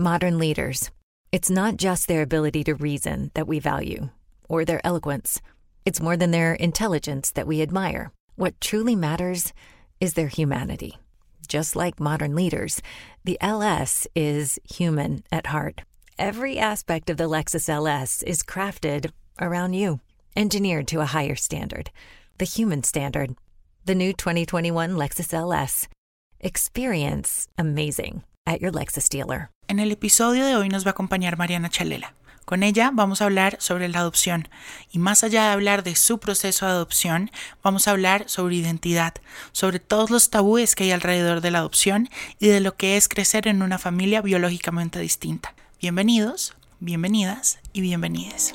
Modern leaders. It's not just their ability to reason that we value, or their eloquence. It's more than their intelligence that we admire. What truly matters is their humanity. Just like modern leaders, the LS is human at heart. Every aspect of the Lexus LS is crafted around you, engineered to a higher standard, the human standard. The new 2021 Lexus LS. Experience amazing at your Lexus dealer. En el episodio de hoy nos va a acompañar Mariana Chalela. Con ella vamos a hablar sobre la adopción y más allá de hablar de su proceso de adopción, vamos a hablar sobre identidad, sobre todos los tabúes que hay alrededor de la adopción y de lo que es crecer en una familia biológicamente distinta. Bienvenidos, bienvenidas y bienvenides.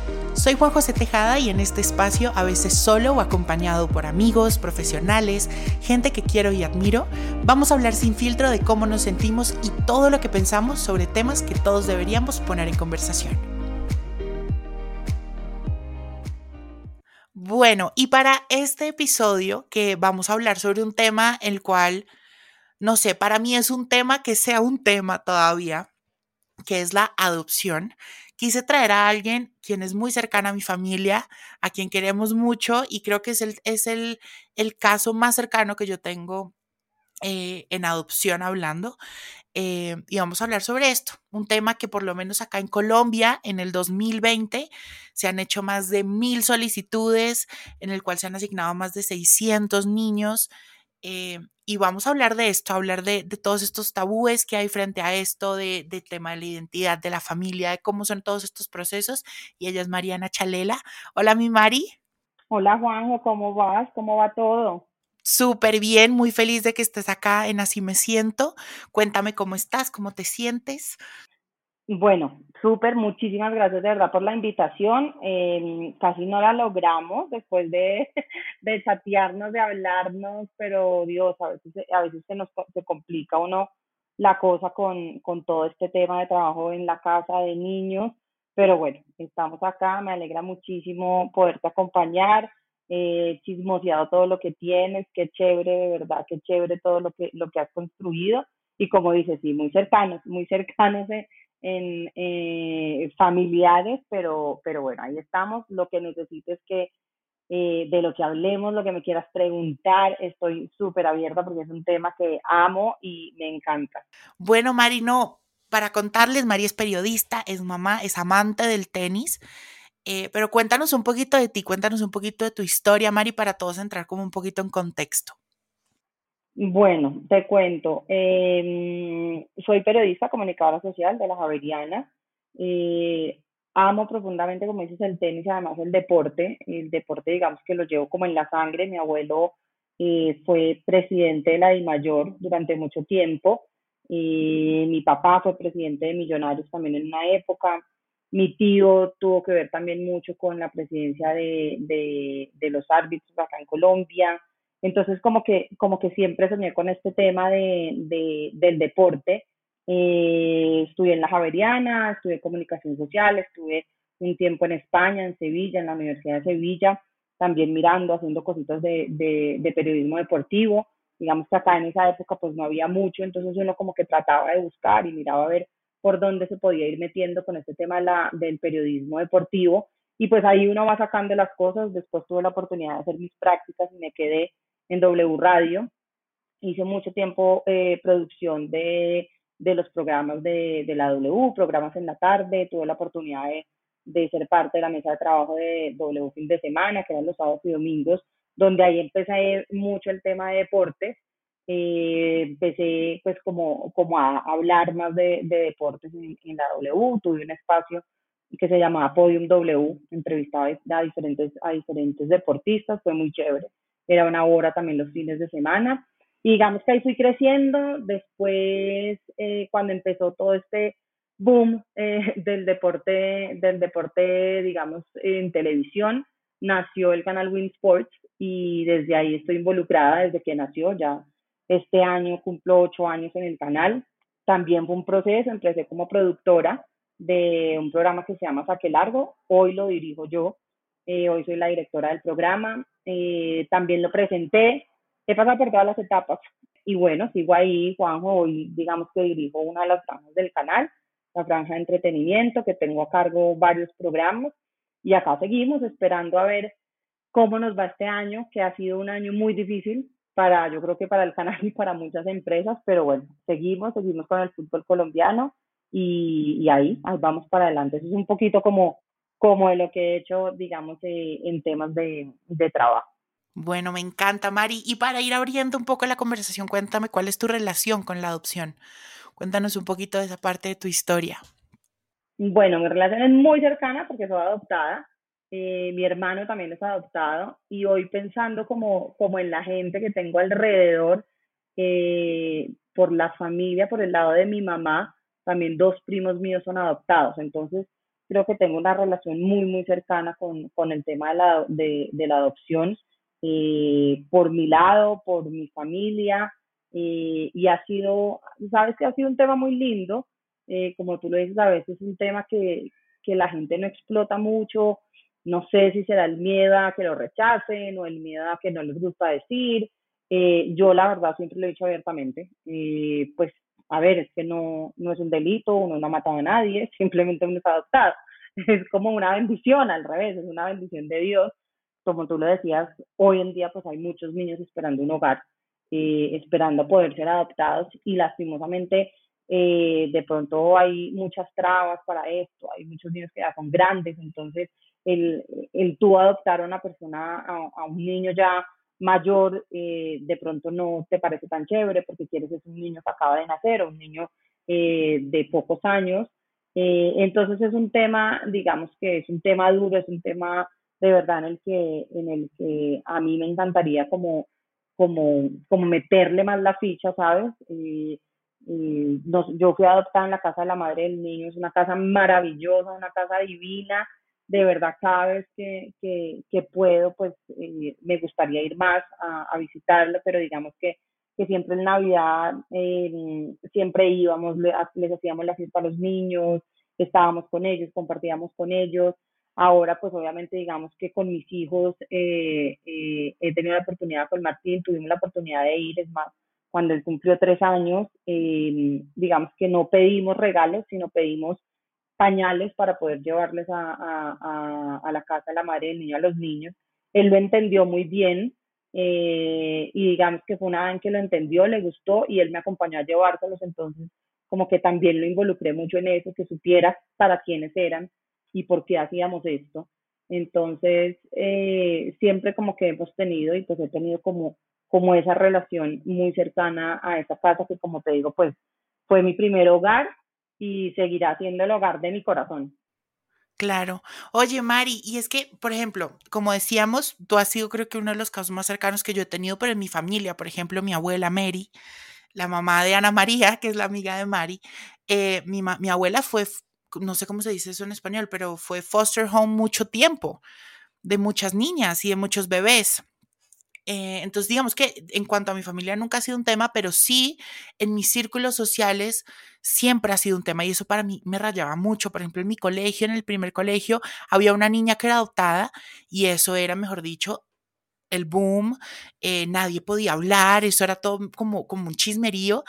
Soy Juan José Tejada y en este espacio, a veces solo o acompañado por amigos, profesionales, gente que quiero y admiro, vamos a hablar sin filtro de cómo nos sentimos y todo lo que pensamos sobre temas que todos deberíamos poner en conversación. Bueno, y para este episodio que vamos a hablar sobre un tema el cual, no sé, para mí es un tema que sea un tema todavía, que es la adopción quise traer a alguien quien es muy cercana a mi familia, a quien queremos mucho y creo que es el, es el, el caso más cercano que yo tengo eh, en adopción hablando. Eh, y vamos a hablar sobre esto, un tema que por lo menos acá en Colombia en el 2020 se han hecho más de mil solicitudes, en el cual se han asignado más de 600 niños. Eh, y vamos a hablar de esto, hablar de, todos estos tabúes que hay frente a esto, de, del tema de la identidad, de la familia, de cómo son todos estos procesos. Y ella es Mariana Chalela. Hola, mi Mari. Hola, Juanjo, ¿cómo vas? ¿Cómo va todo? Súper bien, muy feliz de que estés acá en Así Me Siento. Cuéntame cómo estás, cómo te sientes. Bueno, súper, muchísimas gracias de verdad por la invitación. Em, casi no la logramos después de, de de hablarnos, pero Dios, a veces, a veces se nos se complica uno la cosa con, con todo este tema de trabajo en la casa de niños, pero bueno, estamos acá, me alegra muchísimo poderte acompañar, eh, chismoseado todo lo que tienes, qué chévere, de verdad, qué chévere todo lo que, lo que has construido y como dices, sí, muy cercanos, muy cercanos en eh, familiares, pero, pero bueno, ahí estamos. Lo que necesites que eh, de lo que hablemos, lo que me quieras preguntar, estoy súper abierta porque es un tema que amo y me encanta. Bueno, Mari, no, para contarles, Mari es periodista, es mamá, es amante del tenis. Eh, pero cuéntanos un poquito de ti, cuéntanos un poquito de tu historia, Mari, para todos entrar como un poquito en contexto. Bueno, te cuento. Em, soy periodista, comunicadora social de la Javeriana. Eh, amo profundamente, como dices, el tenis, además el deporte. El deporte, digamos que lo llevo como en la sangre. Mi abuelo eh, fue presidente de la DIMAYOR durante mucho tiempo. mi papá fue presidente de Millonarios también en una época. Mi tío tuvo que ver también mucho con la presidencia de, de, de los árbitros acá en Colombia. Entonces, como que, como que siempre soñé con este tema de, de del deporte. Eh, estudié en la Javeriana, estudié comunicación social, estuve un tiempo en España, en Sevilla, en la Universidad de Sevilla, también mirando, haciendo cositas de, de, de periodismo deportivo. Digamos que acá en esa época pues no había mucho, entonces uno como que trataba de buscar y miraba a ver por dónde se podía ir metiendo con este tema la, del periodismo deportivo. Y pues ahí uno va sacando las cosas. Después tuve la oportunidad de hacer mis prácticas y me quedé en W Radio. Hice mucho tiempo eh, producción de, de, los programas de, de, la W, programas en la tarde, tuve la oportunidad de, de ser parte de la mesa de trabajo de W fin de semana, que eran los sábados y domingos, donde ahí empecé mucho el tema de deportes. Eh, empecé pues como, como a hablar más de, de deportes en, en, la W, tuve un espacio que se llamaba Podium W, entrevistaba a diferentes, a diferentes deportistas, fue muy chévere. Era una hora también los fines de semana. Y digamos que ahí fui creciendo. Después, eh, cuando empezó todo este boom eh, del deporte, del deporte, digamos, en televisión, nació el canal Win Sports y desde ahí estoy involucrada desde que nació. Ya este año cumplo ocho años en el canal. También fue un proceso, empecé como productora de un programa que se llama Saque Largo. Hoy lo dirijo yo. Eh, hoy soy la directora del programa. Eh, también lo presenté. He pasado por todas las etapas. Y bueno, sigo ahí, Juanjo. Hoy, digamos que dirijo una de las franjas del canal, la franja de entretenimiento, que tengo a cargo varios programas. Y acá seguimos esperando a ver cómo nos va este año, que ha sido un año muy difícil para, yo creo que para el canal y para muchas empresas, pero bueno, seguimos, seguimos con el fútbol colombiano y, ahí, vamos para adelante. Eso es un poquito como, como de lo que he hecho, digamos, eh, en temas de, de trabajo. Bueno, me encanta, Mari. Y para ir abriendo un poco la conversación, cuéntame cuál es tu relación con la adopción. Cuéntanos un poquito de esa parte de tu historia. Bueno, mi relación es muy cercana porque soy adoptada. Eh, mi hermano también es adoptado y hoy pensando como, como en la gente que tengo alrededor, eh, por la familia, por el lado de mi mamá, también dos primos míos son adoptados, entonces creo que tengo una relación muy, muy cercana con, con el tema de la, de, la adopción eh, por mi lado, por mi familia, eh, y ha sido, sabes que ha sido un tema muy lindo, eh, como tú lo dices, a veces es un tema que, que la gente no explota mucho, no sé si será el miedo a que lo rechacen o el miedo a que no les gusta decir. yo la verdad siempre lo he dicho abiertamente, pues a ver, es que no, no es un delito, uno no ha matado a nadie, simplemente uno está adoptado. Es como una bendición, al revés, es una bendición de Dios. Como tú lo decías, hoy en día pues hay muchos niños esperando un hogar, eh, esperando poder ser adoptados y lastimosamente eh, de pronto hay muchas trabas para esto, hay muchos niños que ya son grandes, entonces el, el tú adoptar a una persona, a, a un niño ya mayor eh, de pronto no te parece tan chévere porque quieres es un niño que acaba de nacer o un niño eh, de pocos años. Eh, entonces es un tema, digamos que es un tema duro, es un tema de verdad en el que, en el que a mí me encantaría como, como, como meterle más la ficha, ¿sabes? yo fui adoptada en la casa de la madre del niño, es una casa maravillosa, una casa divina, de verdad cada vez que, que, puedo, pues eh, me gustaría ir más a, visitarlo, pero digamos que, que siempre en Navidad eh, siempre íbamos, les hacíamos la fiesta a los niños, estábamos con ellos, compartíamos con ellos. Ahora, pues obviamente digamos que con mis hijos eh, he tenido la oportunidad con Martín, tuvimos la oportunidad de ir, es más, cuando él cumplió tres años, digamos que no pedimos regalos, sino pedimos pañales para poder llevarles a, a, a, la casa de la madre del niño a los niños. Él lo entendió muy bien eh, y digamos que fue una vez que lo entendió, le gustó y él me acompañó a llevárselos, entonces como que también lo involucré mucho en eso, que supiera para quiénes eran y por qué hacíamos esto. Entonces, eh, siempre como que hemos tenido y pues he tenido como, como esa relación muy cercana a esa casa que como te digo, pues fue mi primer hogar y seguirá siendo el hogar de mi corazón. Claro. Oye, Mari, y es que, por ejemplo, como decíamos, tú has sido creo que uno de los casos más cercanos que yo he tenido, pero en mi familia, por ejemplo, mi abuela Mary, la mamá de Ana María, que es la amiga de Mari, eh, mi, mi abuela fue, no sé cómo se dice eso en español, pero fue foster home mucho tiempo, de muchas niñas y de muchos bebés. Eh, entonces, digamos que en cuanto a mi familia nunca ha sido un tema, pero sí en mis círculos sociales siempre ha sido un tema y eso para mí me rayaba mucho. Por ejemplo, en mi colegio, en el primer colegio, había una niña que era adoptada y eso era, mejor dicho, el boom, eh, nadie podía hablar, eso era todo como, como un chismerío,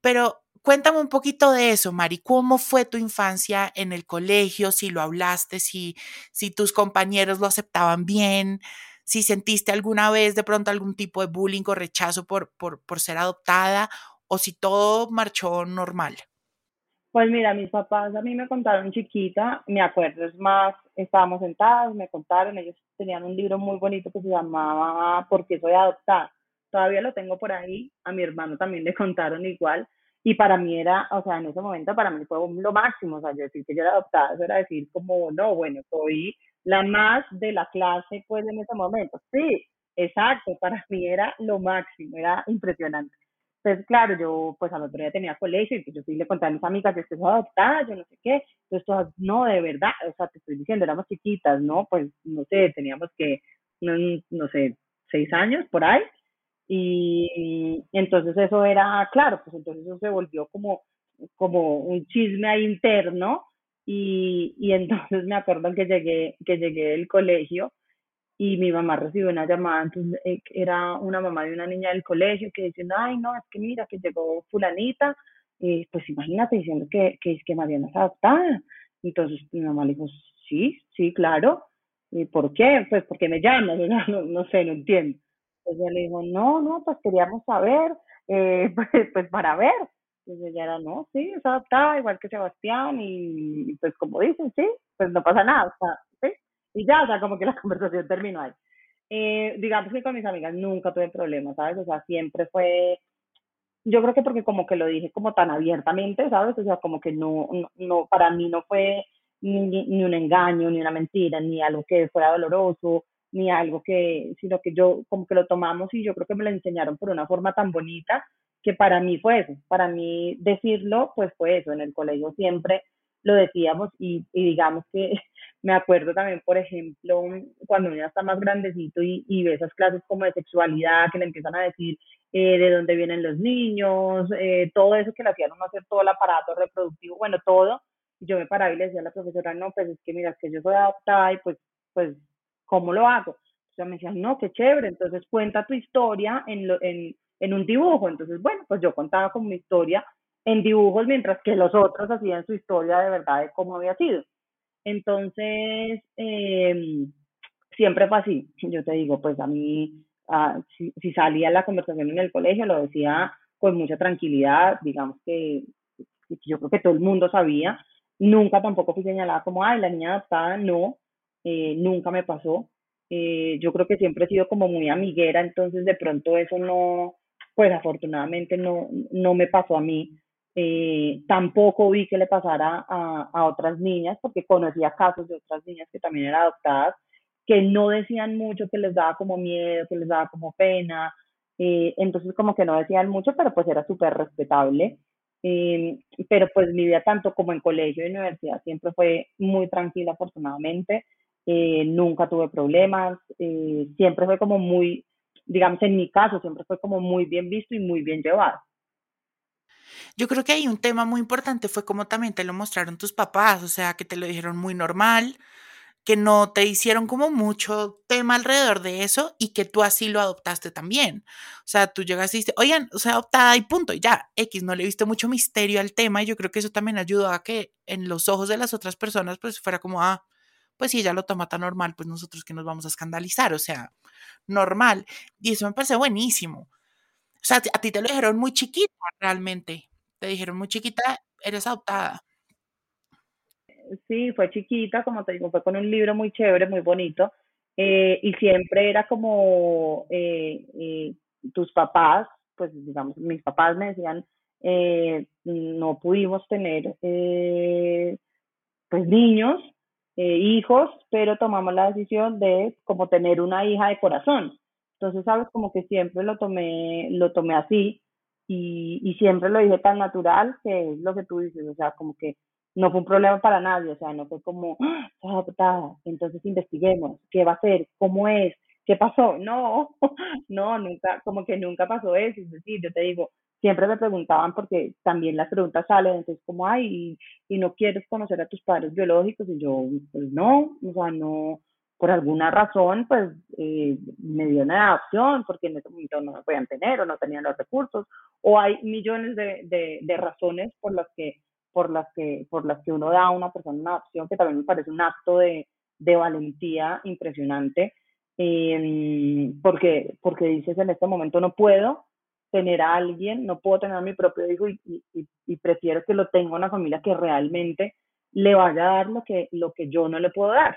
pero Cuéntame un poquito de eso, Mari. ¿Cómo fue tu infancia en el colegio? Si lo hablaste, si, si tus compañeros lo aceptaban bien si sentiste alguna vez de pronto algún tipo de bullying o rechazo por, por, por ser adoptada o si todo marchó normal. Pues mira, mis papás a mí me contaron chiquita, me acuerdo, es más, estábamos sentados, me contaron, ellos tenían un libro muy bonito que se llamaba ¿Por qué soy adoptada? Todavía lo tengo por ahí, a mi hermano también le contaron igual, y para mí era, o sea, en ese momento para mí fue lo máximo, o sea, yo decir que yo era adoptada, eso era decir como, no, bueno, soy la más de la clase, pues en ese momento. Sí, exacto, para mí era lo máximo, era impresionante. Entonces, claro, yo pues al otro día tenía colegio y pues yo sí le conté a mis amigas, yo estoy adoptada, yo no sé qué. Entonces, todas, no, de verdad, o sea, te estoy diciendo, éramos chiquitas, ¿no? Pues, no sé, teníamos que, no, no sé, seis años por ahí. Y, entonces eso era, claro, pues entonces eso se volvió como, como un chisme ahí interno. Y, y entonces me acuerdo que llegué, que llegué del colegio y mi mamá recibió una llamada, entonces eh, era una mamá de una niña del colegio que diciendo, ay, no, es que mira, que llegó fulanita, y pues imagínate diciendo que, que es que Mariana es adoptada. Entonces mi mamá le dijo, sí, sí, claro. ¿Y por qué? Pues porque me llamas, no, no, sé, no entiendo. Entonces ella le dijo, no, no, pues queríamos saber, eh, pues, pues, para ver. Entonces ella era, no, sí, es adoptada, igual que Sebastián, y, pues como dicen, sí, pues no pasa nada, o sea, sí. Y ya, o sea, como que la conversación terminó ahí. Eh, digamos que con mis amigas nunca tuve problemas, ¿sabes? O sea, siempre fue, yo creo que porque como que lo dije como tan abiertamente, ¿sabes? O sea, como que no, no, para mí no fue ni, ni un engaño, ni una mentira, ni algo que fuera doloroso, ni algo que, sino que yo como que lo tomamos y yo creo que me lo enseñaron por una forma tan bonita que para mí fue eso, para mí decirlo pues fue eso, en el colegio siempre lo decíamos y, digamos que me acuerdo también, por ejemplo, cuando uno ya está más grandecito y, y ve esas clases como de sexualidad que le empiezan a decir eh, de dónde vienen los niños, eh, todo eso que le hacían uno hacer todo el aparato reproductivo, bueno, todo. Yo me paraba y le decía a la profesora, no, pues es que mira, es que yo soy adoptada y pues, pues, ¿cómo lo hago? Sea, me decían, no, qué chévere, entonces cuenta tu historia en, lo, en, en un dibujo. Entonces, bueno, pues yo contaba como mi historia en dibujos, mientras que los otros hacían su historia de verdad de cómo había sido. Entonces, em, siempre fue así. Yo te digo, pues a mí, ah, si, salía la conversación en el colegio, lo decía con mucha tranquilidad, digamos que yo creo que todo el mundo sabía. Nunca tampoco fui señalada como, ay, la niña adoptada, no, eh, nunca me pasó. Eh, yo creo que siempre he sido como muy amiguera, entonces de pronto eso no, pues afortunadamente no, no me pasó a mí. Eh, tampoco vi que le pasara a, a, otras niñas, porque conocía casos de otras niñas que también eran adoptadas, que no decían mucho, que les daba como miedo, que les daba como pena, eh, entonces como que no decían mucho, pero pues era súper respetable. Pero pues mi vida tanto como en colegio y universidad siempre fue muy tranquila afortunadamente, nunca tuve problemas, siempre fue como muy, digamos en mi caso, siempre fue como muy bien visto y muy bien llevado. Yo creo que hay un tema muy importante, fue como también te lo mostraron tus papás, o sea, que te lo dijeron muy normal, que no te hicieron como mucho tema alrededor de eso y que tú así lo adoptaste también. O sea, tú llegaste y dijiste, oigan, o sea, adoptada y punto, y ya, X, no le viste mucho misterio al tema y yo creo que eso también ayudó a que en los ojos de las otras personas pues fuera como, ah, pues si ella lo toma tan normal, pues nosotros que nos vamos a escandalizar, o sea, normal. Y eso me parece buenísimo. O sea, a ti te lo dijeron muy chiquita realmente. Te dijeron muy chiquita, eres adoptada. Sí, fue chiquita, como te digo, fue con un libro muy chévere, muy bonito. Eh, y siempre era como eh, eh, tus papás, pues digamos, mis papás me decían, no pudimos tener pues niños, hijos, pero tomamos la decisión de como tener una hija de corazón. Entonces, sabes, como que siempre lo tomé, lo tomé así y, y siempre lo dije tan natural que es lo que tú dices, o sea, como que no fue un problema para nadie, o sea, no fue como, ¡Ah, entonces investiguemos, ¿qué va a hacer? ¿Cómo es? ¿Qué pasó? No, no, nunca, como que nunca pasó eso, es decir, yo te digo, siempre me preguntaban porque también las preguntas salen, entonces como, ay, y, no quieres conocer a tus padres biológicos, y yo, pues no, o sea, no, por alguna razón, pues eh, me dio una adopción porque en ese momento no me podían tener o no tenían los recursos, o hay millones de, razones por las que por las que por las que uno da a una persona una adopción que también me parece un acto de, valentía impresionante em, porque porque dices en este momento no puedo tener a alguien, no puedo tener a mi propio hijo y, y, prefiero que lo tenga una familia que realmente le vaya a dar lo que, lo que yo no le puedo dar.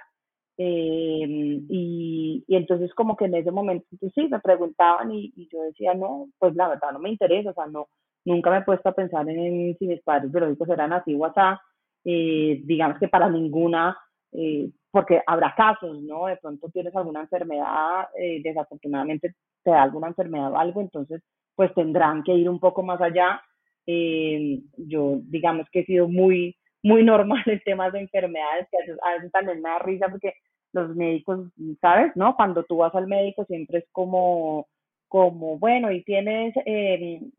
Eh, y, y, entonces como que en ese momento, pues sí, me preguntaban y, yo decía, no, pues la verdad no me interesa, o sea, no, nunca me he puesto a pensar en si mis padres biológicos eran así o así, eh, digamos que para ninguna, eh, porque habrá casos, ¿no? De pronto tienes alguna enfermedad, eh, desafortunadamente te da alguna enfermedad o algo, entonces pues tendrán que ir un poco más allá. yo digamos que he sido muy, muy normal en temas de enfermedades, que a veces, también me da risa porque los médicos, ¿sabes? ¿No? Cuando tú vas al médico siempre es como, como bueno, y tienes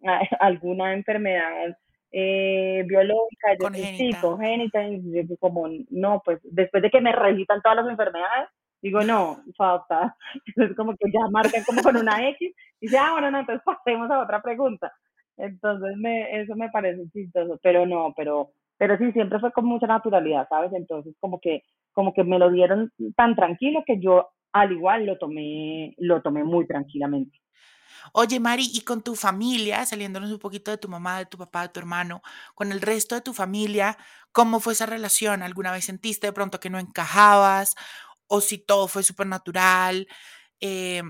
alguna enfermedad eh, biológica, yo sí, congénita, y como, no, pues después de que me recitan todas las enfermedades, digo, no, falta. Entonces como que ya marcan como con una X, y dice, ah, bueno, no, entonces pasemos a otra pregunta. Entonces me, eso me parece chistoso, pero no, pero, pero sí, siempre fue con mucha naturalidad, ¿sabes? Entonces como que, como que me lo dieron tan tranquilo que yo al igual lo tomé, lo tomé muy tranquilamente. Oye, Mari, y con tu familia, saliéndonos un poquito de tu mamá, de tu papá, de tu hermano, con el resto de tu familia, ¿cómo fue esa relación? ¿Alguna vez sentiste de pronto que no encajabas? ¿O si todo fue súper natural? Eh,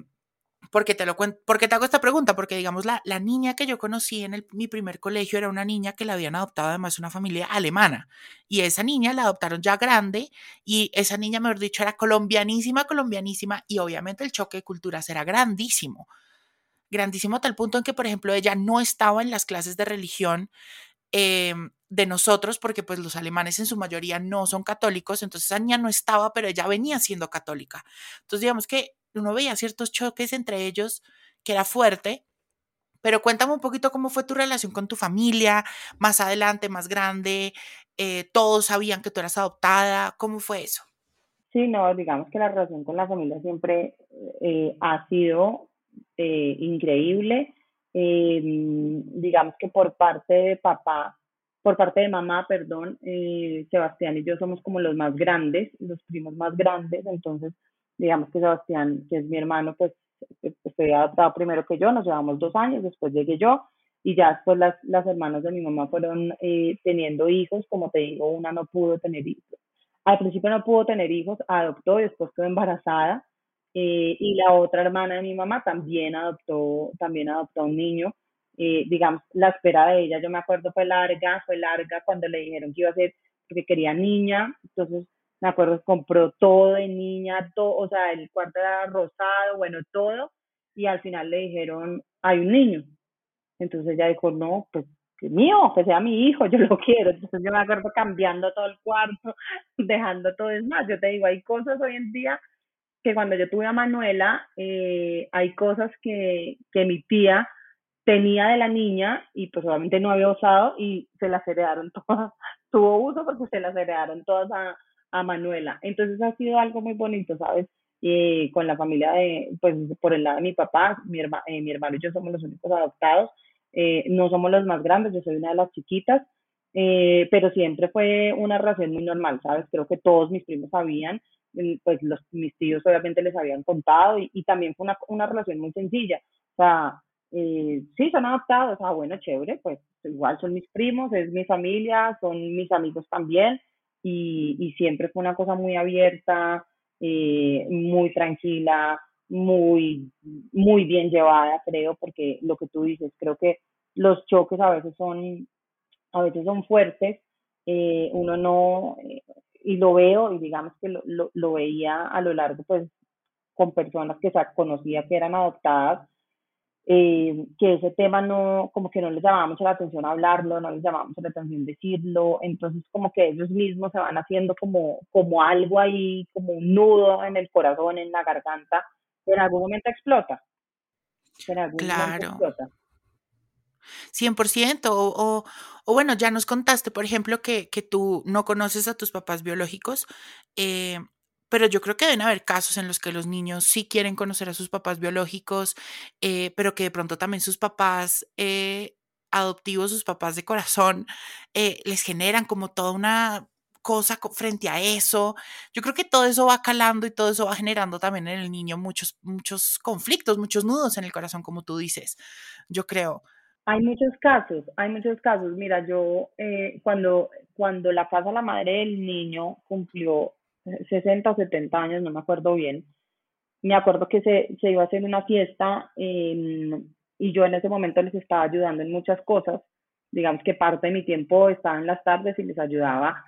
porque te lo cuento, porque te hago esta pregunta, porque digamos la, la niña que yo conocí en mi primer colegio era una niña que la habían adoptado además una familia alemana y esa niña la adoptaron ya grande y esa niña, mejor dicho, era colombianísima, colombianísima y obviamente el choque de culturas era grandísimo grandísimo a tal punto en que, por ejemplo, ella no estaba en las clases de religión em, de nosotros, porque pues los alemanes en su mayoría no son católicos, entonces niña no estaba, pero ella venía siendo católica. Entonces, digamos que uno veía ciertos choques entre ellos, que era fuerte, pero cuéntame un poquito cómo fue tu relación con tu familia, más adelante, más grande, eh, todos sabían que tú eras adoptada, ¿cómo fue eso? Sí, no, digamos que la relación con la familia siempre eh, ha sido eh, increíble. Eh, digamos que por parte de papá, por parte de mamá, perdón, eh, Sebastián y yo somos como los más grandes, los primos más grandes, entonces digamos que Sebastián, que es mi hermano, pues estoy adoptado primero que yo, nos llevamos dos años, después llegué yo, y ya después las, las hermanas de mi mamá fueron teniendo hijos, como te digo, una no pudo tener hijos. Al principio no pudo tener hijos, adoptó y después quedó embarazada, eh, y la otra hermana de mi mamá también adoptó, también adoptó un niño. Eh, digamos, la espera de ella, yo me acuerdo, fue larga, fue larga cuando le dijeron que iba a ser, porque quería niña, entonces me acuerdo, compró todo de niña, todo, o sea, el cuarto era rosado, bueno, todo, y al final le dijeron, hay un niño. Entonces ella dijo, no, pues que mío, que sea mi hijo, yo lo quiero. Entonces yo me acuerdo cambiando todo el cuarto, dejando todo. Es más, yo te digo, hay cosas hoy en día que cuando yo tuve a Manuela, eh, hay cosas que, que mi tía tenía de la niña y pues obviamente no había usado y se las heredaron todas, tuvo uso porque se las heredaron todas a, a Manuela. Entonces ha sido algo muy bonito, ¿sabes? Eh, con la familia de, pues por el lado de mi papá, mi, eh, mi hermano y yo somos los únicos adoptados, no somos los más grandes, yo soy una de las chiquitas, pero siempre fue una relación muy normal, ¿sabes? Creo que todos mis primos sabían pues los, mis tíos obviamente les habían contado y, también fue una, una, relación muy sencilla. O sea, eh, sí, son adoptados, ah, bueno, chévere, pues igual son mis primos, es mi familia, son mis amigos también y, siempre fue una cosa muy abierta, eh, muy tranquila, muy, muy bien llevada, creo, porque lo que tú dices, creo que los choques a veces son, a veces son fuertes, eh, uno no, y lo veo y digamos que lo, lo, veía a lo largo pues con personas que se conocía que eran adoptadas, eh, que ese tema no, como que no les llamaba mucho la atención hablarlo, no les llamaba mucho la atención decirlo, entonces como que ellos mismos se van haciendo como, como algo ahí, como un nudo en el corazón, en la garganta, que en algún momento explota. En algún claro. momento explota. 100%, o, o, bueno, ya nos contaste, por ejemplo, que, que, tú no conoces a tus papás biológicos, eh, pero yo creo que deben haber casos en los que los niños sí quieren conocer a sus papás biológicos, eh, pero que de pronto también sus papás eh, adoptivos, sus papás de corazón, les generan como toda una cosa frente a eso. Yo creo que todo eso va calando y todo eso va generando también en el niño muchos, muchos conflictos, muchos nudos en el corazón, como tú dices, yo creo. Hay muchos casos, hay muchos casos. Mira, yo eh, cuando, cuando la casa la madre del niño cumplió 60 o 70 años, no me acuerdo bien, me acuerdo que se, se iba a hacer una fiesta y yo en ese momento les estaba ayudando en muchas cosas. Digamos que parte de mi tiempo estaba en las tardes y les ayudaba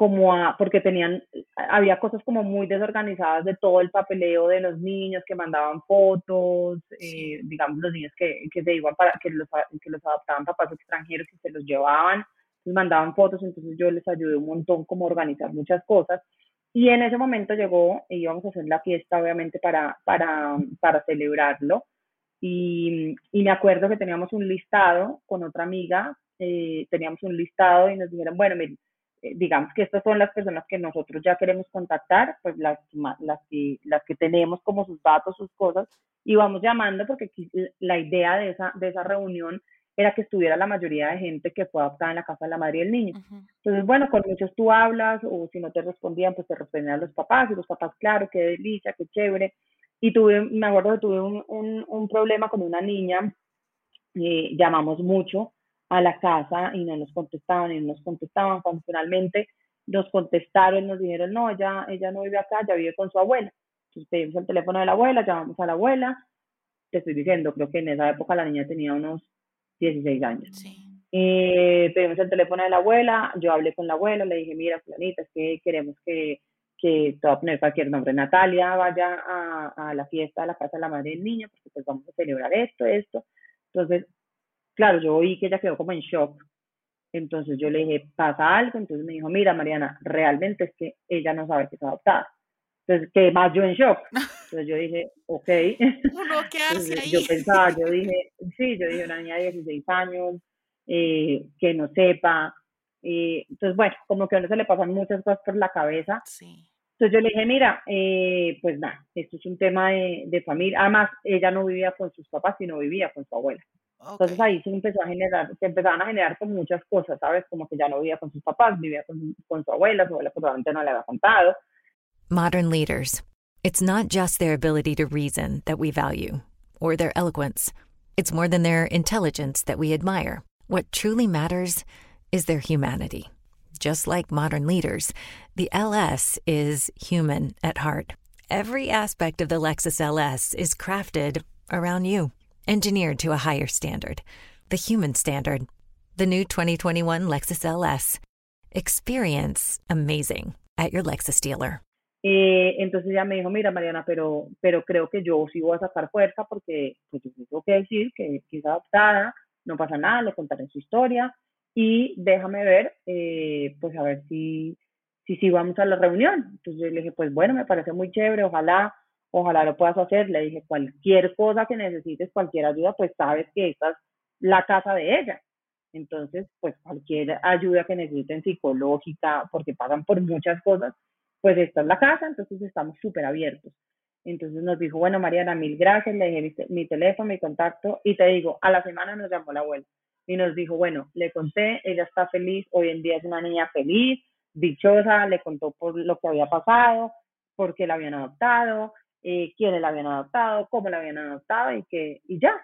como a, porque tenían, había cosas como muy desorganizadas de todo el papeleo de los niños que mandaban fotos, eh, digamos los niños que, que se iban para, que los, que los adoptaban papás extranjeros y se los llevaban, les mandaban fotos, entonces yo les ayudé un montón como a organizar muchas cosas. Y en ese momento llegó, y íbamos a hacer la fiesta obviamente para, para, para celebrarlo, y, y me acuerdo que teníamos un listado con otra amiga, eh, teníamos un listado y nos dijeron, bueno, eh, digamos que estas son las personas que nosotros ya queremos contactar, pues las, las, que, las que tenemos como sus datos, sus cosas, y vamos llamando porque la idea de esa, de esa reunión era que estuviera la mayoría de gente que fue adoptada en la casa de la madre y el niño. Entonces, bueno, con muchos tú hablas o si no te respondían, pues te respondían los papás y los papás, claro, qué delicia, qué chévere. Y tuve, me acuerdo que tuve un, un, un problema con una niña, eh, llamamos mucho, a la casa y no nos contestaban y no nos contestaban. Cuando finalmente nos contestaron, nos dijeron, no, ella, ella no vive acá, ya vive con su abuela. Entonces pedimos el teléfono de la abuela, llamamos a la abuela. Te estoy diciendo, creo que en esa época la niña tenía unos 16 años. Sí. Eh, pedimos el teléfono de la abuela, yo hablé con la abuela, le dije, mira, fulanita, es que queremos que, que te va a poner cualquier nombre, Natalia, vaya a, a la fiesta a la casa de la madre del niño, porque pues vamos a celebrar esto, esto. Entonces, claro, yo oí que ella quedó como en shock. Entonces yo le dije, ¿pasa algo? Entonces me dijo, mira, Mariana, realmente es que ella no sabe que es adoptada. Entonces, que más yo en shock. Entonces yo dije, ok. ahí. Yo pensaba, yo dije, sí, yo dije, una niña de 16 años, eh, que no sepa. Eh, entonces, bueno, como que a uno se le pasan muchas cosas por la cabeza. Sí. Entonces yo le dije, mira, eh, pues nada, esto es un tema de, de, familia. Además, ella no vivía con sus papás, sino vivía con su abuela. Entonces ahí se empezó a generar, se empezaban a generar con muchas cosas, ¿sabes? Como que ya no vivía con sus papás, vivía con, con su abuela, su abuela probablemente no le había contado. Modern leaders. It's not just their ability to reason that we value, or their eloquence. It's more than their intelligence that we admire. What truly matters is their humanity. Just like modern leaders, the LS is human at heart. Every aspect of the Lexus LS is crafted around you engineered to a higher standard, the human standard. The new 2021 Lexus LS. Experience amazing at your Lexus dealer. Eh, entonces ella me dijo, mira Mariana, pero, pero creo que yo sí voy a sacar fuerza porque pues, yo tengo que decir que, que es adoptada, no pasa nada, le contaré su historia y déjame ver, eh, pues a ver si, si, si vamos a la reunión. Entonces yo le dije, pues bueno, me parece muy chévere, ojalá ojalá lo puedas hacer. Le dije, cualquier cosa que necesites, cualquier ayuda, pues sabes que esta es la casa de ella. Entonces, pues cualquier ayuda que necesiten psicológica, porque pagan por muchas cosas, pues esta es la casa, entonces estamos súper abiertos. Entonces nos dijo, bueno, Mariana, mil gracias, le dije mi, teléfono, mi contacto, y te digo, a la semana nos llamó la abuela y nos dijo, bueno, le conté, ella está feliz, hoy en día es una niña feliz, dichosa, le contó por lo que había pasado, porque la habían adoptado, eh, quiénes la habían adoptado, cómo la habían adoptado y que y ya.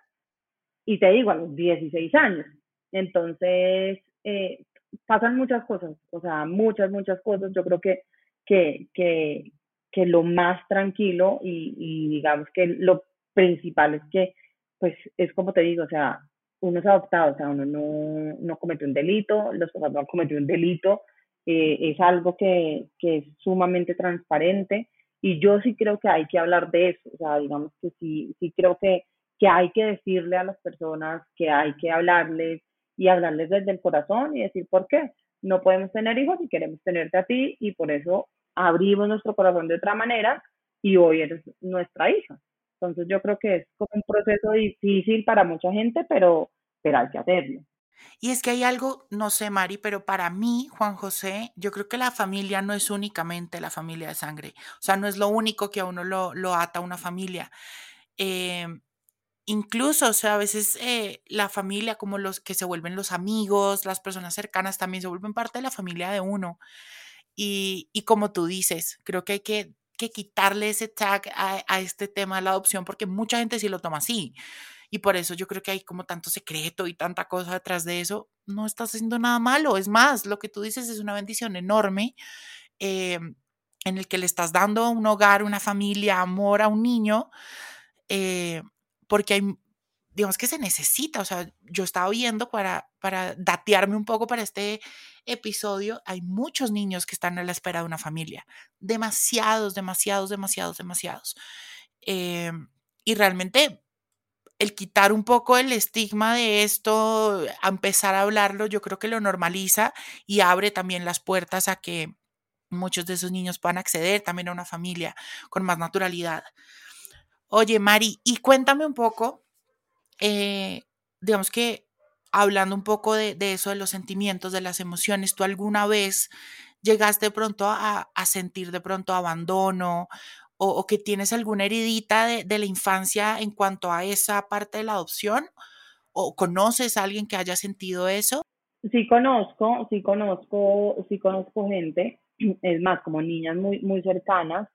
Y te digo, a los 16 años. Entonces, eh, pasan muchas cosas, o sea, muchas, muchas cosas. Yo creo que, que, que, que lo más tranquilo y, y, digamos que lo principal es que, pues, es como te digo, o sea, uno es adoptado, o sea, uno no, no cometió un delito, los papás no han cometido un delito, eh, es algo que, que es sumamente transparente y yo sí creo que hay que hablar de eso, o sea, digamos que sí, sí creo que, que hay que decirle a las personas, que hay que hablarles y hablarles desde el corazón y decir por qué. No podemos tener hijos y queremos tenerte a ti y por eso abrimos nuestro corazón de otra manera y hoy eres nuestra hija. Entonces yo creo que es como un proceso difícil para mucha gente, pero, pero hay que hacerlo. Y es que hay algo, no sé, Mari, pero para mí, Juan José, yo creo que la familia no es únicamente la familia de sangre. O sea, no es lo único que a uno lo, lo ata a una familia. Em, incluso, o sea, a veces eh, la familia, como los que se vuelven los amigos, las personas cercanas, también se vuelven parte de la familia de uno. Y, como tú dices, creo que hay que, quitarle ese tag a, este tema de la adopción porque mucha gente sí lo toma así. Y por eso yo creo que hay como tanto secreto y tanta cosa detrás de eso. No estás haciendo nada malo. Es más, lo que tú dices es una bendición enorme eh, en el que le estás dando un hogar, una familia, amor a un niño, eh, porque hay, digamos que se necesita. O sea, yo estaba viendo para, para datearme un poco para este episodio, hay muchos niños que están a la espera de una familia. Demasiados, demasiados, demasiados, demasiados. Eh, y realmente el quitar un poco el estigma de esto, a empezar a hablarlo, yo creo que lo normaliza y abre también las puertas a que muchos de esos niños puedan acceder también a una familia con más naturalidad. Oye, Mari, y cuéntame un poco, eh, digamos que hablando un poco de, eso, de los sentimientos, de las emociones, ¿tú alguna vez llegaste de pronto a, a sentir de pronto abandono o, que tienes alguna heridita de, la infancia en cuanto a esa parte de la adopción? ¿O conoces a alguien que haya sentido eso? Sí conozco, sí conozco, sí conozco gente, es más, como niñas muy, muy cercanas.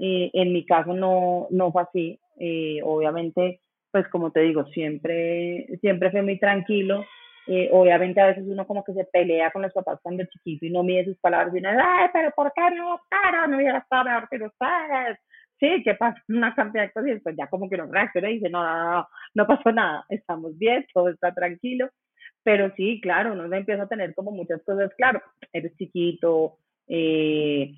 Eh, en mi caso no, no fue así. Eh, obviamente, pues como te digo, siempre, siempre fue muy tranquilo. Eh, obviamente a veces uno como que se pelea con los papás cuando es chiquito y no mide sus palabras y uno, ay, pero ¿por qué no Pero No hubiera estado mejor que ustedes sí, ¿qué pasa? Una cantidad de cosas y después ya como que no reacciona y dice, no, no, no, no pasó nada, estamos bien, todo está tranquilo. Pero sí, claro, uno empieza a tener como muchas cosas, claro, eres chiquito, eh,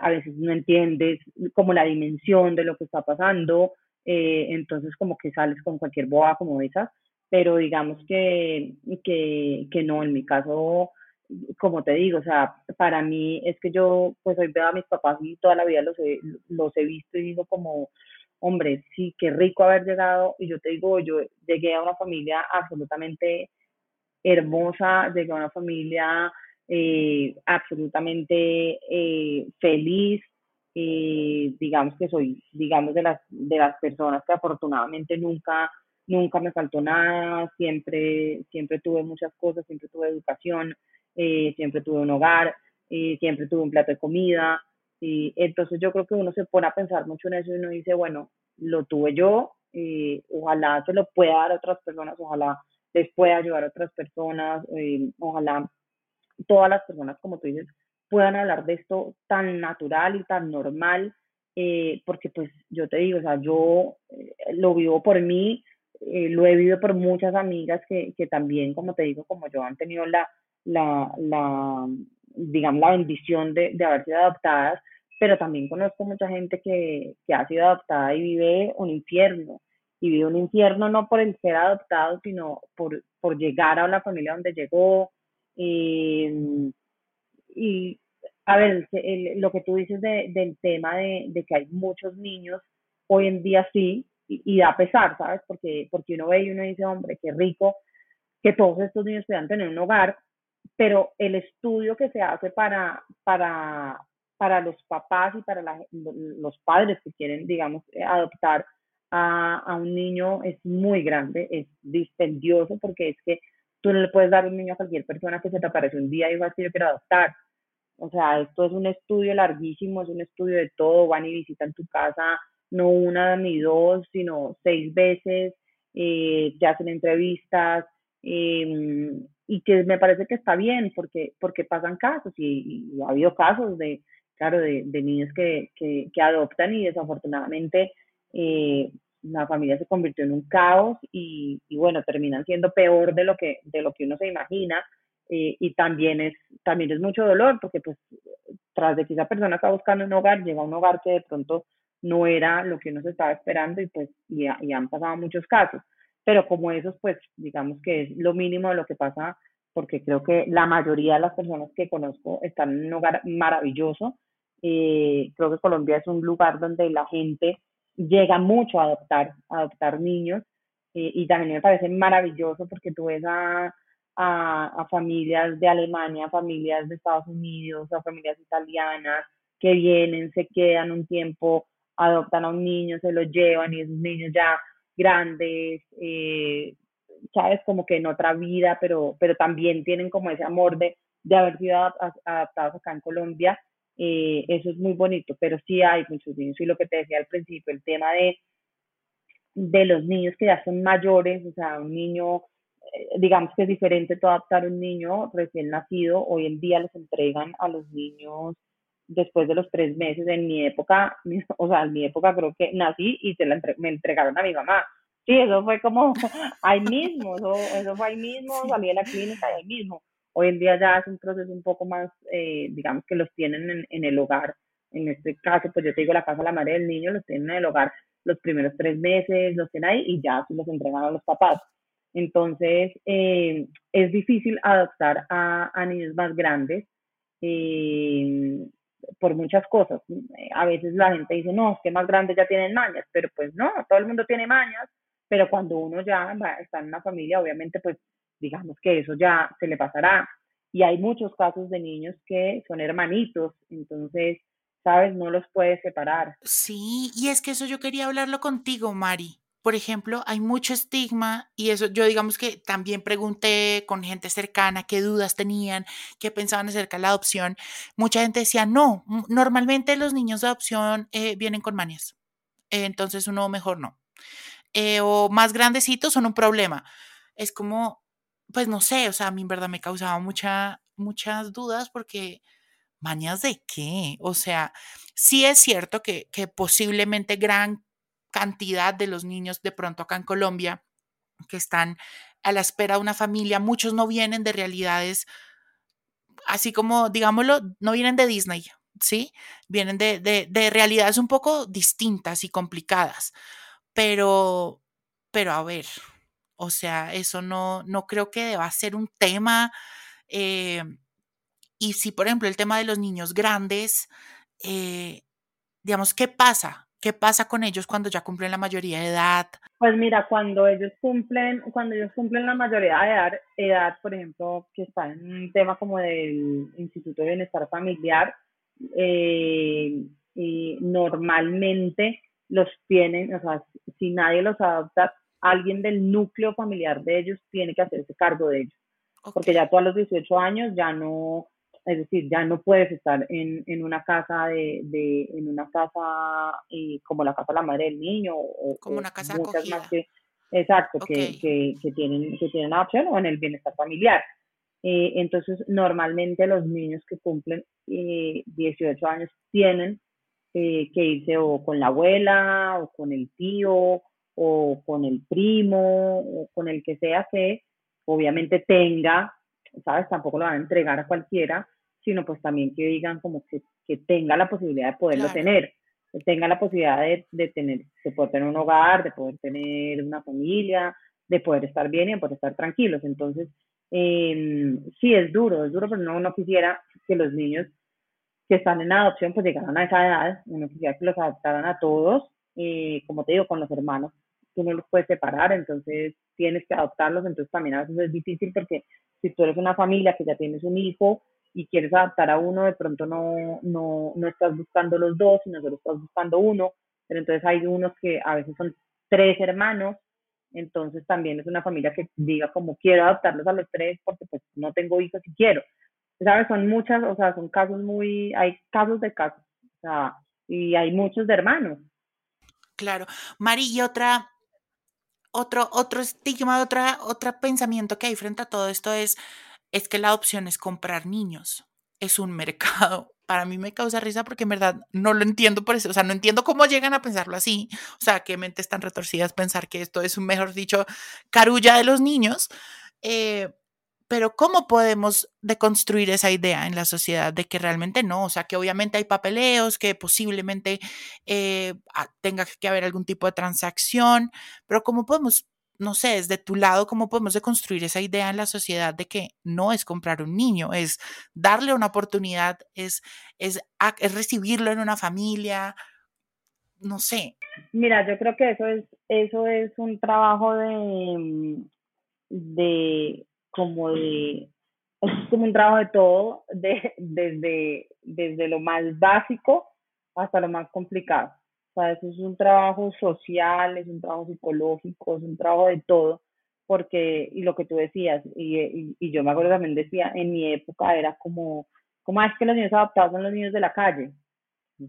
a veces no entiendes como la dimensión de lo que está pasando, eh, entonces como que sales con cualquier boa como esas, pero digamos que, que, que no, en mi caso como te digo, o sea, para mí es que yo, pues hoy veo a mis papás y toda la vida los he, los he visto y digo como, hombre, sí, qué rico haber llegado. Y yo te digo, yo llegué a una familia absolutamente hermosa, llegué a una familia eh, absolutamente eh, feliz. Eh, digamos que soy, digamos, de las, de las personas que afortunadamente nunca, nunca me faltó nada, siempre, siempre tuve muchas cosas, siempre tuve educación, eh, siempre tuve un hogar, eh, siempre tuve un plato de comida. Y entonces yo creo que uno se pone a pensar mucho en eso y uno dice, bueno, lo tuve yo, eh, ojalá se lo pueda dar a otras personas, ojalá les pueda ayudar a otras personas, ojalá todas las personas, como tú dices, puedan hablar de esto tan natural y tan normal, porque pues yo te digo, o sea, yo lo vivo por mí, lo he vivido por muchas amigas que, que también, como te digo, como yo han tenido la, la, la digamos, la bendición de, de, haber sido adoptadas, pero también conozco mucha gente que, que ha sido adoptada y vive un infierno. Y vive un infierno no por el ser adoptado, sino por, por llegar a la familia donde llegó. Y, y a ver, lo que tú dices de, del tema de, de, que hay muchos niños, hoy en día sí, y, da pesar, ¿sabes? Porque, porque uno ve y uno dice, hombre, qué rico que todos estos niños puedan tener un hogar, pero el estudio que se hace para, para, para los papás y para los padres que quieren, digamos, adoptar a, a, un niño es muy grande, es dispendioso, porque es que tú no le puedes dar un niño a cualquier persona que se te aparece un día y va a decir yo quiero adoptar. O sea, esto es un estudio larguísimo, es un estudio de todo, van y visitan tu casa no una ni dos, sino seis veces, eh, te hacen entrevistas, eh, y que me parece que está bien porque, porque pasan casos y, ha habido casos de, claro, de, de niños que, que, que, adoptan y desafortunadamente eh, la familia se convirtió en un caos y, y, bueno, terminan siendo peor de lo que, de lo que uno se imagina eh, y también es, también es mucho dolor porque pues tras de que esa persona está buscando un hogar, llega a un hogar que de pronto no era lo que uno se estaba esperando y pues y, y han pasado muchos casos pero como esos, pues digamos que es lo mínimo de lo que pasa, porque creo que la mayoría de las personas que conozco están en un hogar maravilloso. Eh, creo que Colombia es un lugar donde la gente llega mucho a adoptar, a adoptar niños eh, y también me parece maravilloso porque tú ves a, a, a, familias de Alemania, familias de Estados Unidos, a familias italianas que vienen, se quedan un tiempo, adoptan a un niño, se lo llevan y esos niños ya grandes, eh, sabes, como que en otra vida, pero, pero también tienen como ese amor de, de haber sido adaptados acá en Colombia eh, eso es muy bonito, pero sí hay muchos niños. Y lo que te decía al principio, el tema de, de los niños que ya son mayores, o sea, un niño, digamos que es diferente todo adaptar un niño recién nacido, hoy en día les entregan a los niños después de los tres meses, en mi época, o sea, en mi época creo que nací y se la me entregaron a mi mamá. Sí, eso fue como ahí mismo, eso, eso fue ahí mismo, salí de la clínica y ahí mismo. Hoy en día ya es un proceso un poco más, eh, digamos que los tienen en, en, el hogar. En este caso, pues yo te digo, la casa de la madre del niño los tienen en el hogar los primeros tres meses, los tienen ahí y ya los entregan a los papás. Entonces, eh, es difícil adoptar a, a niños más grandes eh, por muchas cosas. A veces la gente dice, no, es que más grandes ya tienen mañas, pero pues no, todo el mundo tiene mañas, pero cuando uno ya está en una familia, obviamente pues digamos que eso ya se le pasará. Y hay muchos casos de niños que son hermanitos, entonces, ¿sabes? No los puedes separar. Sí, y es que eso yo quería hablarlo contigo, Mari. Por ejemplo, hay mucho estigma y eso yo digamos que también pregunté con gente cercana qué dudas tenían, qué pensaban acerca de la adopción. Mucha gente decía, no, normalmente los niños de adopción eh, vienen con manias, entonces uno mejor no. Eh, o más grandecitos son un problema. Es como, pues no sé, o sea, a mí en verdad me causaba mucha, muchas dudas porque mañas de qué? O sea, sí es cierto que posiblemente gran cantidad de los niños de pronto acá en Colombia que están a la espera de una familia, muchos no vienen de realidades, así como, digámoslo, no vienen de Disney, ¿sí? Vienen de, de, de realidades un poco distintas y complicadas, pero, pero a ver, o sea, eso no, no creo que deba ser un tema. Eh, y si, por ejemplo, el tema de los niños grandes, eh, digamos, ¿qué pasa? ¿Qué pasa con ellos cuando ya cumplen la mayoría de edad? Pues mira, cuando ellos cumplen, cuando ellos cumplen la mayoría de edad, edad por ejemplo, que está en un tema como del Instituto de Bienestar Familiar, eh, y normalmente los tienen, o sea, si nadie los adopta, alguien del núcleo familiar de ellos tiene que hacerse cargo de ellos. Porque ya tú a los 18 años ya no, es decir, ya no puedes estar en, en una casa de, de en una casa y como la casa de la madre del niño o como una casa muchas más que exacto que, que, que, tienen que tienen opción o en el bienestar familiar. Eh, entonces normalmente los niños que cumplen eh, 18 años tienen eh, que irse o con la abuela o con el tío o con el primo o con el que sea que obviamente tenga, ¿sabes? Tampoco lo van a entregar a cualquiera, sino pues también que digan como que, que tenga la posibilidad de poderlo tener, que tenga la posibilidad de, de, tener, de poder tener un hogar, de poder tener una familia, de poder estar bien y de poder estar tranquilos. Entonces, eh, sí, es duro, es duro, pero no, no quisiera que los niños que están en adopción pues llegaran a esa edad, uno quisiera que los adoptaran a todos, eh, como te digo, con los hermanos tú no los puedes separar, entonces tienes que adoptarlos, entonces también a veces es difícil porque si tú eres una familia que ya tienes un hijo y quieres adoptar a uno, de pronto no, no, no estás buscando los dos, sino solo estás buscando uno, pero entonces hay unos que a veces son tres hermanos, entonces también es una familia que diga como quiero adoptarlos a los tres porque pues no tengo hijos y quiero. ¿Sabes? Son muchas, o sea, son casos muy, hay casos de casos, o sea, y hay muchos de hermanos. Claro. Mari, y otra, otro, otro estigma, otra, otro pensamiento que hay frente a todo esto es, es que la opción es comprar niños. Es un mercado. Para mí me causa risa porque en verdad no lo entiendo por eso. O sea, no entiendo cómo llegan a pensarlo así. O sea, qué mentes tan retorcidas pensar que esto es un, mejor dicho, carulla de los niños. Eh, pero ¿cómo podemos deconstruir esa idea en la sociedad de que realmente no? O sea, que obviamente hay papeleos, que posiblemente eh, tenga que haber algún tipo de transacción, pero ¿cómo podemos, no sé, desde tu lado, cómo podemos deconstruir esa idea en la sociedad de que no es comprar un niño, es darle una oportunidad, es, es, es recibirlo en una familia? No sé. Mira, yo creo que eso es, eso es un trabajo de, de como de, es como un trabajo de todo, de, desde, desde lo más básico hasta lo más complicado. Sea, eso es un trabajo social, es un trabajo psicológico, es un trabajo de todo, porque, y lo que tú decías, y, y, yo me acuerdo también decía, en mi época era como, ¿cómo es que los niños adoptados son los niños de la calle?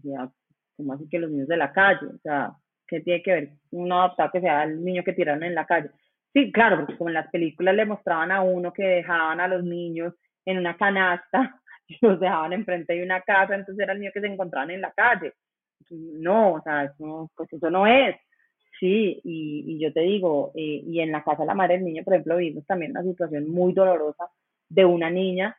Sea, ¿cómo así que los niños de la calle? O sea, ¿qué tiene que ver un adoptado que sea el niño que tiraron en la calle? Sí, claro, porque como en las películas le mostraban a uno que dejaban a los niños en una canasta y los dejaban enfrente de una casa, entonces era el niño que se encontraban en la calle. No, o sea, eso, pues eso no es. Sí, y, y yo te digo, eh, y en la casa de la madre del niño, por ejemplo, vimos también una situación muy dolorosa de una niña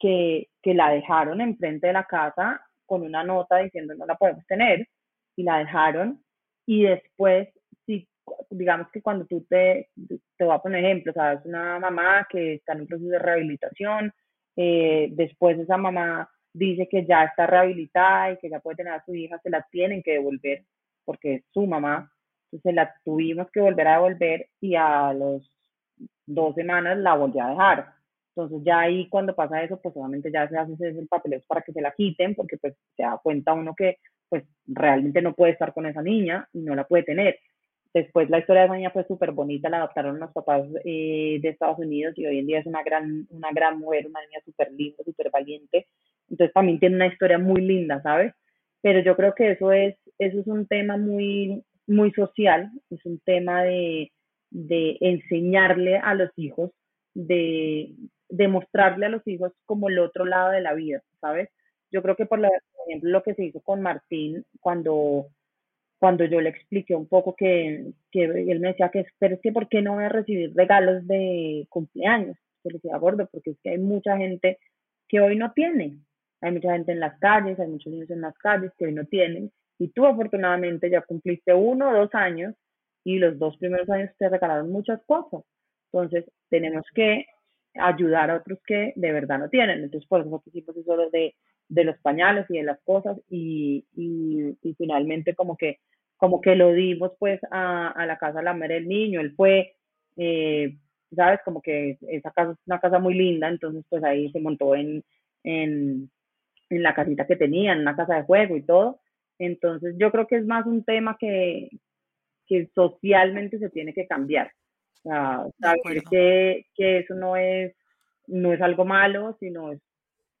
que, que la dejaron enfrente de la casa con una nota diciendo no la podemos tener y la dejaron y después, si, digamos que cuando tú te, te voy a poner ejemplo, sabes, una mamá que está en un proceso de rehabilitación, eh, después esa mamá dice que ya está rehabilitada y que ya puede tener a su hija, se la tienen que devolver porque es su mamá, entonces la tuvimos que volver a devolver y a los dos semanas la volvió a dejar. Entonces ya ahí cuando pasa eso, pues obviamente ya se hace el papeleo para que se la quiten, porque pues se da cuenta uno que pues realmente no puede estar con esa niña y no la puede tener. Después la historia de esa niña fue súper bonita, la adoptaron los papás eh, de Estados Unidos y hoy en día es una gran, una gran mujer, una niña súper linda, súper valiente. Entonces también tiene una historia muy linda, ¿sabes? Pero yo creo que eso es, eso es un tema muy, muy social, es un tema de, de enseñarle a los hijos, de, de mostrarle a los hijos como el otro lado de la vida, ¿sabes? Yo creo que por, ejemplo lo que se hizo con Martín cuando, cuando yo le expliqué un poco que, que él me decía que, pero es que ¿por qué no voy a recibir regalos de cumpleaños? Yo le decía, gordo, porque es que hay mucha gente que hoy no tiene. Hay mucha gente en las calles, hay muchos niños en las calles que hoy no tienen. Y tú afortunadamente ya cumpliste uno o dos años y los dos primeros años te regalaron muchas cosas. Entonces tenemos que ayudar a otros que de verdad no tienen. Entonces, por eso hicimos eso de, de los pañales y de las cosas y, y, y, finalmente como que, como que lo dimos pues a, a la casa de la madre del niño. Él fue, eh, ¿sabes? Como que esa casa es una casa muy linda, entonces pues ahí se montó en, en, en la casita que tenía, en una casa de juego y todo. Entonces yo creo que es más un tema que, que socialmente se tiene que cambiar saber que, que, eso no es, no es algo malo, sino es,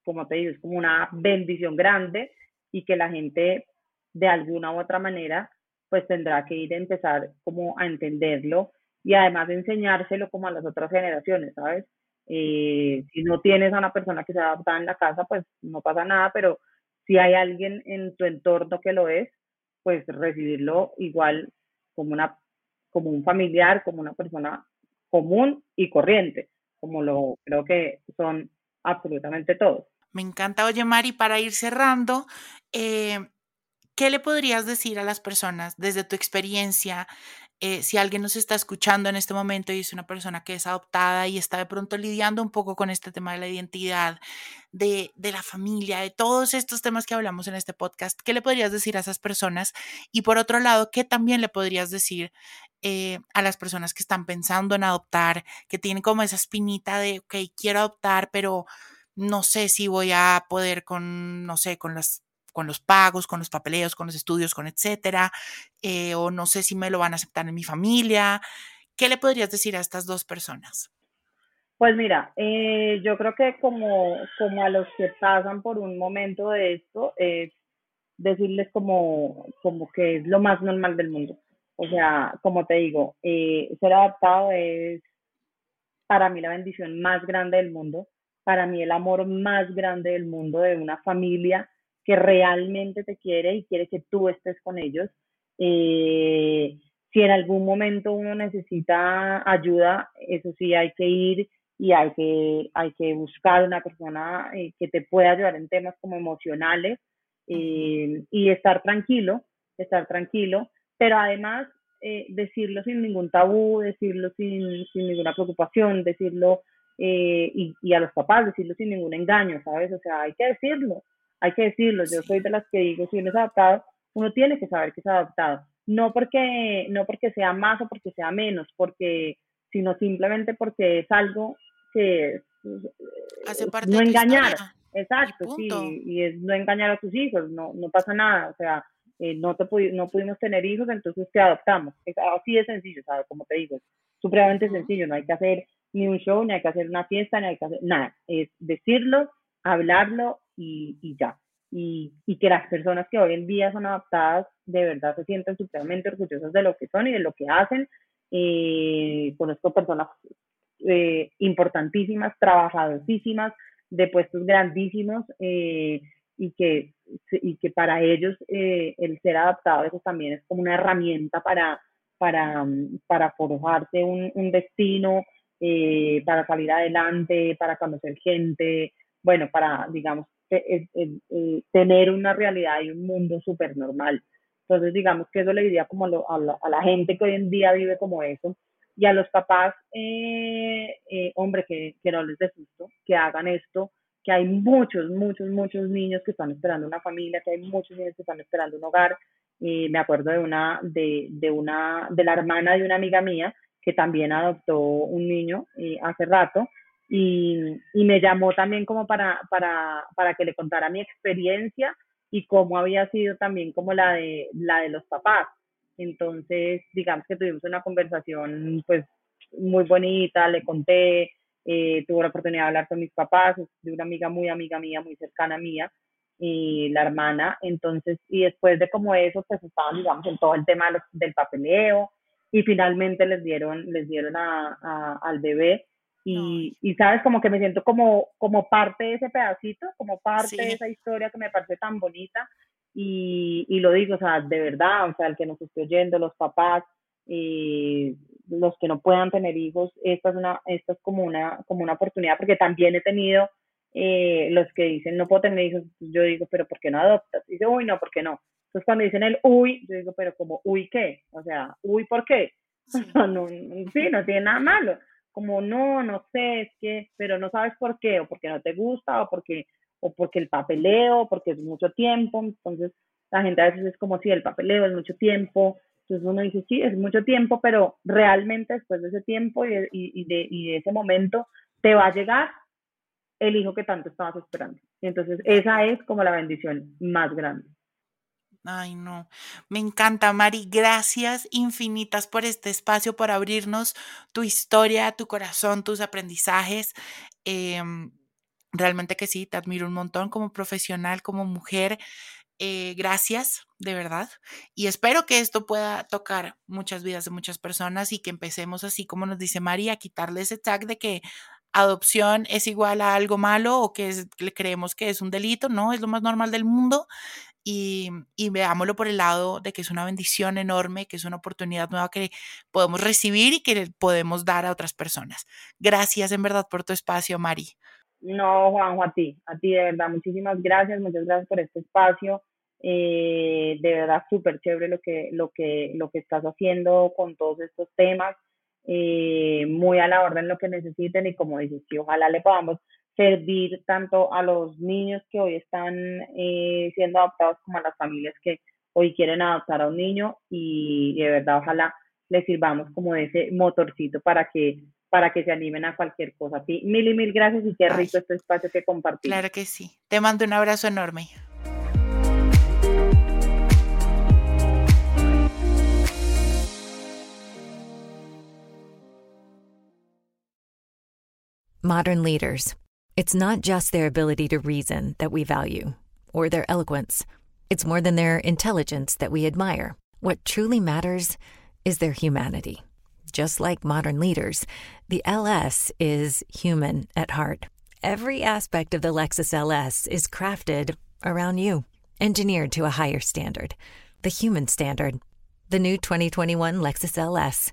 como te digo, es como una bendición grande y que la gente de alguna u otra manera pues tendrá que ir a empezar como a entenderlo y además enseñárselo como a las otras generaciones, ¿sabes? Eh, si no tienes a una persona que se adapta en la casa, pues no pasa nada, pero si hay alguien en tu entorno que lo es, pues recibirlo igual como una como un familiar, como una persona común y corriente, como lo creo que son absolutamente todos. Me encanta, oye Mari, para ir cerrando, eh, ¿qué le podrías decir a las personas desde tu experiencia eh, si alguien nos está escuchando en este momento y es una persona que es adoptada y está de pronto lidiando un poco con este tema de la identidad, de, de, la familia, de todos estos temas que hablamos en este podcast, ¿qué le podrías decir a esas personas? Y por otro lado, ¿qué también le podrías decir eh, a las personas que están pensando en adoptar, que tienen como esa espinita de, ok, quiero adoptar, pero no sé si voy a poder con, no sé, con las con los pagos, con los papeleos, con los estudios, con etcétera, eh, o no sé si me lo van a aceptar en mi familia. ¿Qué le podrías decir a estas dos personas? Pues mira, eh, yo creo que como, como a los que pasan por un momento de esto, es decirles como, como que es lo más normal del mundo. O sea, como te digo, eh, ser adaptado es para mí la bendición más grande del mundo, para mí el amor más grande del mundo de una familia que realmente te quiere y quiere que tú estés con ellos. Eh, si en algún momento uno necesita ayuda, eso sí hay que ir y hay que, hay que buscar una persona eh, que te pueda ayudar en temas como emocionales eh, y estar tranquilo, estar tranquilo, pero además decirlo sin ningún tabú, decirlo sin, sin ninguna preocupación, decirlo y, y, a los papás, decirlo sin ningún engaño, ¿sabes? O sea, hay que decirlo, hay que decirlo, yo soy de las que digo, si uno es adaptado, uno tiene que saber que es adaptado. No porque, no porque sea más o porque sea menos, porque, sino simplemente porque es algo que Hace parte no engañar. Exacto, sí, y es no engañar a tus hijos, no, no pasa nada, o sea, eh, no, te no pudimos tener hijos, entonces te adoptamos. Es, así de sencillo, ¿sabes? Como te digo, es supremamente sencillo, no hay que hacer ni un show, ni hay que hacer una fiesta, ni hay que hacer nada, es decirlo, hablarlo y, y ya. Y, y, que las personas que hoy en día son adoptadas de verdad se sienten supremamente orgullosas de lo que son y de lo que hacen. Eh, conozco personas eh, importantísimas, trabajadosísimas, de puestos grandísimos eh, y, que, y que para ellos eh, el ser adaptado eso también es como una herramienta para, para, para forjarse un, un destino, eh, para salir adelante, para conocer gente, bueno, para, digamos, tener una realidad y un mundo súper normal. Entonces, digamos que eso le diría como a, la, gente que hoy en día vive como eso, y a los papás, eh, eh, hombre, que, que no les dé susto, que hagan esto, que hay muchos, muchos, muchos niños que están esperando una familia, que hay muchos niños que están esperando un hogar. y me acuerdo de una, de, de, una, de la hermana de una amiga mía que también adoptó un niño eh, hace rato y, y, me llamó también como para, para, para que le contara mi experiencia y cómo había sido también como la de, la de los papás. Entonces, digamos que tuvimos una conversación pues muy bonita, le conté, eh, tuve la oportunidad de hablar con mis papás, de una amiga muy amiga mía, muy cercana mía, y la hermana, entonces, y después de como eso, pues estaban, digamos, en todo el tema del papeleo, y finalmente les dieron, les dieron a, a, al bebé, y, y, sabes, como que me siento como, como parte de ese pedacito, como parte de esa historia que me parece tan bonita, y, y, lo digo, o sea, de verdad, o sea, el que nos esté oyendo, los papás, eh, los que no puedan tener hijos, esta es, una, esta es como, una, como una oportunidad, porque también he tenido eh, los que dicen, no puedo tener hijos, yo digo, pero ¿por qué no adoptas? Y dice, uy, no, ¿por qué no? Entonces cuando dicen el uy, yo digo, pero como, uy, ¿qué? O sea, uy, ¿por qué? Sí. no, sí, no tiene nada malo. Como, no, no sé, es que, pero no sabes por qué, o porque no te gusta, o porque o porque el papeleo, porque es mucho tiempo, entonces la gente a veces es como si el papeleo es mucho tiempo, entonces uno dice, sí, es mucho tiempo, pero realmente después de ese tiempo y de, y de, y de ese momento te va a llegar el hijo que tanto estabas esperando. Entonces esa es como la bendición más grande. Ay, no. Me encanta, Mari. Gracias infinitas por este espacio, por abrirnos tu historia, tu corazón, tus aprendizajes. Eh, Realmente que sí, te admiro un montón como profesional, como mujer. Eh, gracias, de verdad. Y espero que esto pueda tocar muchas vidas de muchas personas y que empecemos así como nos dice María, a quitarle ese tag de que adopción es igual a algo malo o que creemos que es un delito, no, es lo más normal del mundo. Y, y, veámoslo por el lado de que es una bendición enorme, que es una oportunidad nueva que podemos recibir y que podemos dar a otras personas. Gracias en verdad por tu espacio, Mari. No, Juanjo, a ti, a ti de verdad, muchísimas gracias, muchas gracias por este espacio. Eh, de verdad, súper chévere lo que, lo, que, lo que estás haciendo con todos estos temas. Eh, muy a la orden lo que necesiten y como dices, sí, ojalá le podamos servir tanto a los niños que hoy están eh, siendo adoptados como a las familias que hoy quieren adoptar a un niño y de verdad ojalá les sirvamos como ese motorcito para que para que se animen a cualquier cosa. mil y mil gracias y qué rico este espacio que compartimos. Claro que sí. Te mando un abrazo enorme. Modern leaders. It's not just their ability to reason that we value, or their eloquence. It's more than their intelligence that we admire. What truly matters is their humanity. Just like modern leaders, the LS is human at heart. Every aspect of the Lexus LS is crafted around you, engineered to a higher standard, the human standard. The new 2021 Lexus LS.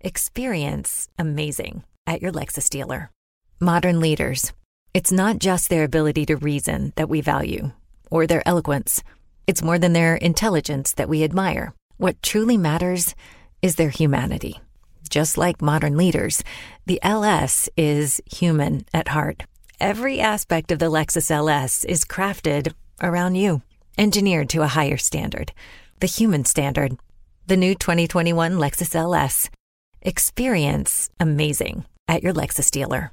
Experience amazing at your Lexus dealer. Modern leaders. It's not just their ability to reason that we value, or their eloquence. It's more than their intelligence that we admire. What truly matters is their humanity just like modern leaders, the LS is human at heart. Every aspect of the Lexus LS is crafted around you, engineered to a higher standard, the human standard. The new 2021 Lexus LS. Experience amazing at your Lexus dealer.